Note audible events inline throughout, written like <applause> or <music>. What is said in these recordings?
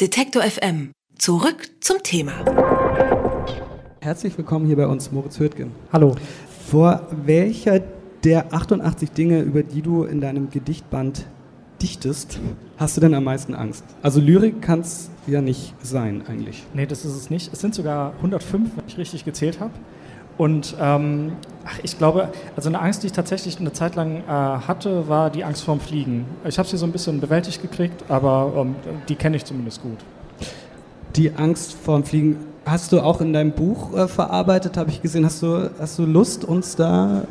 Detektor FM. Zurück zum Thema. Herzlich willkommen hier bei uns, Moritz Hürtgen. Hallo. Vor welcher der 88 Dinge, über die du in deinem Gedichtband dichtest, hast du denn am meisten Angst? Also Lyrik kann es ja nicht sein eigentlich. Nee, das ist es nicht. Es sind sogar 105, wenn ich richtig gezählt habe. Und ähm, ach, ich glaube, also eine Angst, die ich tatsächlich eine Zeit lang äh, hatte, war die Angst vorm Fliegen. Ich habe sie so ein bisschen bewältigt gekriegt, aber ähm, die kenne ich zumindest gut. Die Angst vorm Fliegen hast du auch in deinem Buch äh, verarbeitet, habe ich gesehen. Hast du, hast du Lust, uns da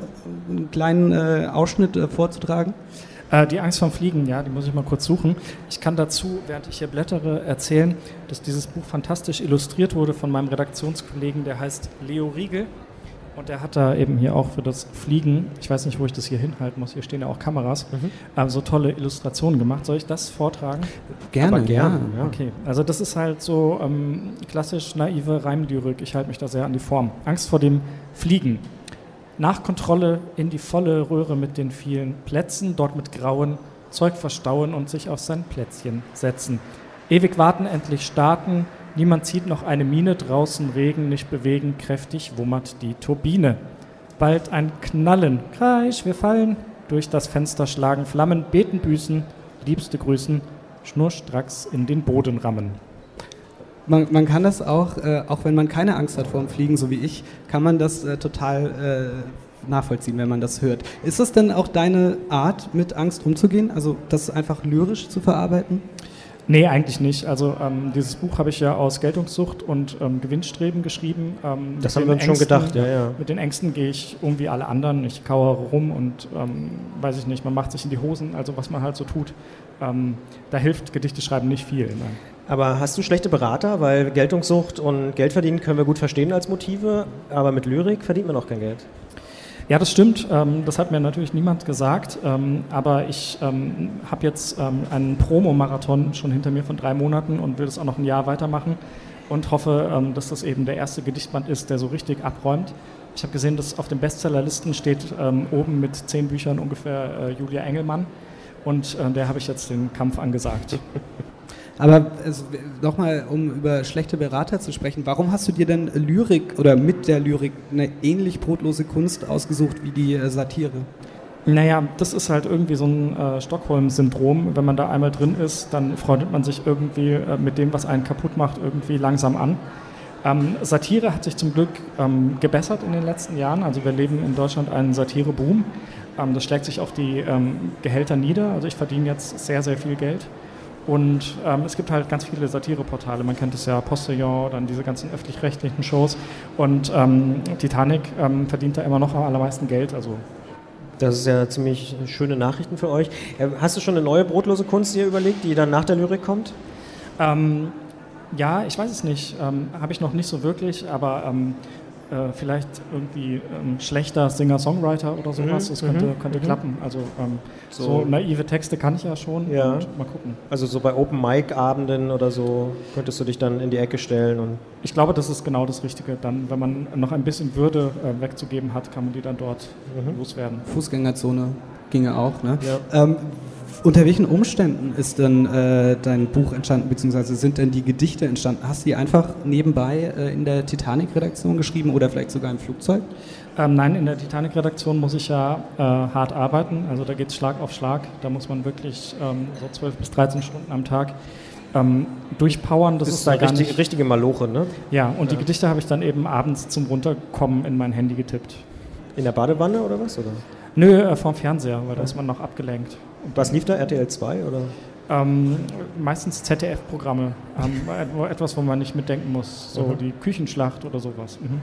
einen kleinen äh, Ausschnitt äh, vorzutragen? Äh, die Angst vorm Fliegen, ja, die muss ich mal kurz suchen. Ich kann dazu, während ich hier blättere, erzählen, dass dieses Buch fantastisch illustriert wurde von meinem Redaktionskollegen, der heißt Leo Riegel. Und der hat da eben hier auch für das Fliegen, ich weiß nicht, wo ich das hier hinhalten muss, hier stehen ja auch Kameras, mhm. äh, so tolle Illustrationen gemacht. Soll ich das vortragen? Gerne, Aber gerne. Ja. Okay, also das ist halt so ähm, klassisch naive Reimlyrik. Ich halte mich da sehr an die Form. Angst vor dem Fliegen. Nach Kontrolle in die volle Röhre mit den vielen Plätzen, dort mit Grauen Zeug verstauen und sich auf sein Plätzchen setzen. Ewig warten, endlich starten, Niemand zieht noch eine Mine, draußen Regen nicht bewegen, kräftig wummert die Turbine. Bald ein Knallen, Kreisch, wir fallen, durch das Fenster schlagen Flammen, beten büßen, liebste grüßen, schnurstracks in den Boden rammen. Man, man kann das auch, äh, auch wenn man keine Angst hat vor dem Fliegen, so wie ich, kann man das äh, total äh, nachvollziehen, wenn man das hört. Ist das denn auch deine Art, mit Angst umzugehen? Also das einfach lyrisch zu verarbeiten? Nee, eigentlich nicht. Also ähm, dieses Buch habe ich ja aus Geltungssucht und ähm, Gewinnstreben geschrieben. Ähm, das haben wir uns schon gedacht, ja, ja. Mit den Ängsten gehe ich irgendwie alle anderen. Ich kauere rum und ähm, weiß ich nicht, man macht sich in die Hosen, also was man halt so tut. Ähm, da hilft Gedichte schreiben nicht viel. Nein. Aber hast du schlechte Berater? Weil Geltungssucht und Geld verdienen können wir gut verstehen als Motive, aber mit Lyrik verdient man auch kein Geld. Ja, das stimmt. Ähm, das hat mir natürlich niemand gesagt. Ähm, aber ich ähm, habe jetzt einen Promo-Marathon schon hinter mir von drei Monaten und will das auch noch ein Jahr weitermachen und hoffe, dass das eben der erste Gedichtband ist, der so richtig abräumt. Ich habe gesehen, dass auf den Bestsellerlisten steht oben mit zehn Büchern ungefähr äh, Julia Engelmann. Und äh, der habe ich jetzt den Kampf angesagt. <laughs> Aber also, nochmal, um über schlechte Berater zu sprechen, warum hast du dir denn Lyrik oder mit der Lyrik eine ähnlich brotlose Kunst ausgesucht wie die äh, Satire? Naja, das ist halt irgendwie so ein äh, Stockholm-Syndrom. Wenn man da einmal drin ist, dann freundet man sich irgendwie äh, mit dem, was einen kaputt macht, irgendwie langsam an. Ähm, Satire hat sich zum Glück ähm, gebessert in den letzten Jahren. Also wir leben in Deutschland einen Satire-Boom. Ähm, das schlägt sich auf die ähm, Gehälter nieder. Also ich verdiene jetzt sehr, sehr viel Geld. Und ähm, es gibt halt ganz viele Satireportale. Man kennt es ja, Postillon, dann diese ganzen öffentlich-rechtlichen Shows. Und ähm, Titanic ähm, verdient da immer noch am allermeisten Geld. Also das ist ja ziemlich schöne Nachrichten für euch. Äh, hast du schon eine neue brotlose Kunst dir überlegt, die dann nach der Lyrik kommt? Ähm, ja, ich weiß es nicht. Ähm, Habe ich noch nicht so wirklich, aber ähm, äh, vielleicht irgendwie ähm, schlechter Singer-Songwriter oder sowas. Mhm. Das könnte, mhm. könnte mhm. klappen. Also ähm, so. so. naive Texte kann ich ja schon. Ja. mal gucken. Also so bei Open-Mic-Abenden oder so könntest du dich dann in die Ecke stellen und. Ich glaube, das ist genau das Richtige. Dann, wenn man noch ein bisschen Würde äh, wegzugeben hat, kann man die dann dort mhm. loswerden. Fußgängerzone ginge auch. Ne? Ja. Ähm, unter welchen Umständen ist denn äh, dein Buch entstanden, beziehungsweise sind denn die Gedichte entstanden? Hast du die einfach nebenbei äh, in der Titanic-Redaktion geschrieben oder vielleicht sogar im Flugzeug? Ähm, nein, in der Titanic-Redaktion muss ich ja äh, hart arbeiten. Also da geht es Schlag auf Schlag. Da muss man wirklich ähm, so 12 bis 13 Stunden am Tag ähm, durchpowern. Das, das ist da richtig, richtige Maloche, ne? Ja, und ja. die Gedichte habe ich dann eben abends zum Runterkommen in mein Handy getippt. In der Badewanne oder was? Oder? Nö, äh, vom Fernseher, weil da ist man noch abgelenkt. Was lief da, RTL 2 oder? Ähm, meistens ZDF-Programme, ähm, etwas, wo man nicht mitdenken muss, so mhm. die Küchenschlacht oder sowas. Mhm.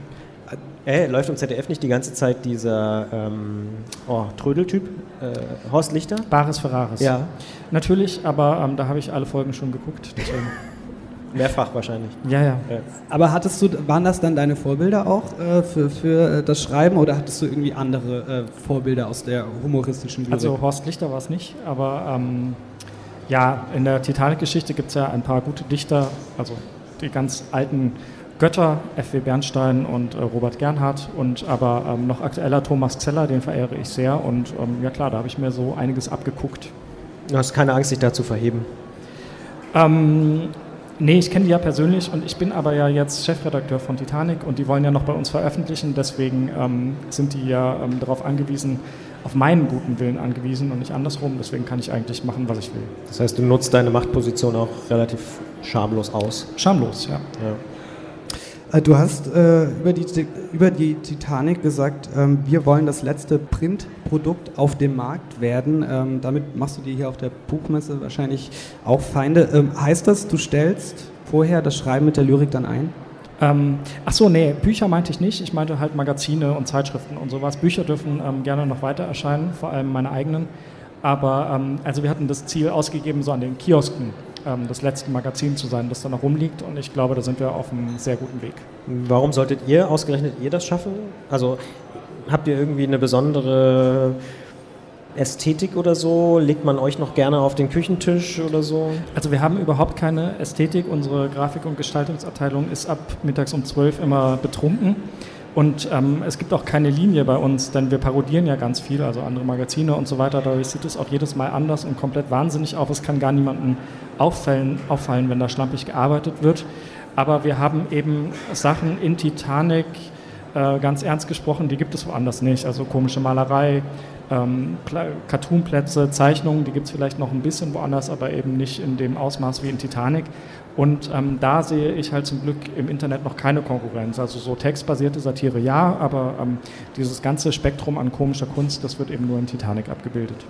Äh, läuft im ZDF nicht die ganze Zeit dieser ähm, oh, Trödeltyp, äh, Horst Lichter? Bares Ferraris. Ja. Natürlich, aber ähm, da habe ich alle Folgen schon geguckt. Deswegen. <laughs> Mehrfach wahrscheinlich. Ja, ja, ja. Aber hattest du, waren das dann deine Vorbilder auch äh, für, für äh, das Schreiben oder hattest du irgendwie andere äh, Vorbilder aus der humoristischen Lyrik? Also Horst Lichter war es nicht, aber ähm, ja, in der Titanic-Geschichte gibt es ja ein paar gute Dichter, also die ganz alten Götter, F.W. Bernstein und äh, Robert Gernhardt und aber ähm, noch aktueller Thomas Zeller, den verehre ich sehr und ähm, ja klar, da habe ich mir so einiges abgeguckt. Du hast keine Angst, dich da zu verheben? Ähm, Nee, ich kenne die ja persönlich und ich bin aber ja jetzt Chefredakteur von Titanic und die wollen ja noch bei uns veröffentlichen. Deswegen ähm, sind die ja ähm, darauf angewiesen, auf meinen guten Willen angewiesen und nicht andersrum. Deswegen kann ich eigentlich machen, was ich will. Das heißt, du nutzt deine Machtposition auch relativ schamlos aus. Schamlos, ja. ja. Äh, du hast äh, über, die, über die Titanic gesagt, ähm, wir wollen das letzte Printprodukt auf dem Markt werden. Ähm, damit machst du dir hier auf der Buchmesse wahrscheinlich auch Feinde. Ähm, heißt das, du stellst vorher das Schreiben mit der Lyrik dann ein? Ähm, ach so, nee, Bücher meinte ich nicht. Ich meinte halt Magazine und Zeitschriften und sowas. Bücher dürfen ähm, gerne noch weiter erscheinen, vor allem meine eigenen. Aber ähm, also wir hatten das Ziel ausgegeben, so an den Kiosken ähm, das letzte Magazin zu sein, das da noch rumliegt. Und ich glaube, da sind wir auf einem sehr guten Weg. Warum solltet ihr, ausgerechnet ihr, das schaffen? Also habt ihr irgendwie eine besondere Ästhetik oder so? Legt man euch noch gerne auf den Küchentisch oder so? Also wir haben überhaupt keine Ästhetik. Unsere Grafik- und Gestaltungsabteilung ist ab mittags um 12 immer betrunken. Und ähm, es gibt auch keine Linie bei uns, denn wir parodieren ja ganz viel, also andere Magazine und so weiter. Dadurch sieht es auch jedes Mal anders und komplett wahnsinnig auf. Es kann gar niemandem auffallen, auffallen wenn da schlampig gearbeitet wird. Aber wir haben eben Sachen in Titanic, äh, ganz ernst gesprochen, die gibt es woanders nicht. Also komische Malerei, ähm, Cartoonplätze, Zeichnungen, die gibt es vielleicht noch ein bisschen woanders, aber eben nicht in dem Ausmaß wie in Titanic. Und ähm, da sehe ich halt zum Glück im Internet noch keine Konkurrenz. Also so textbasierte Satire ja, aber ähm, dieses ganze Spektrum an komischer Kunst, das wird eben nur in Titanic abgebildet.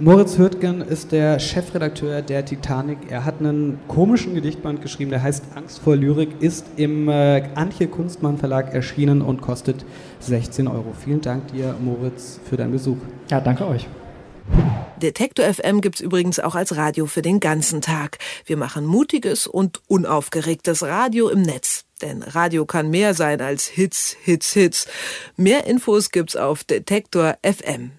Moritz Hürtgen ist der Chefredakteur der Titanic. Er hat einen komischen Gedichtband geschrieben, der heißt Angst vor Lyrik, ist im äh, Antje Kunstmann Verlag erschienen und kostet 16 Euro. Vielen Dank dir, Moritz, für deinen Besuch. Ja, danke euch. Detektor FM gibt's übrigens auch als Radio für den ganzen Tag. Wir machen mutiges und unaufgeregtes Radio im Netz. Denn Radio kann mehr sein als Hits, Hits, Hits. Mehr Infos gibt's auf Detektor FM.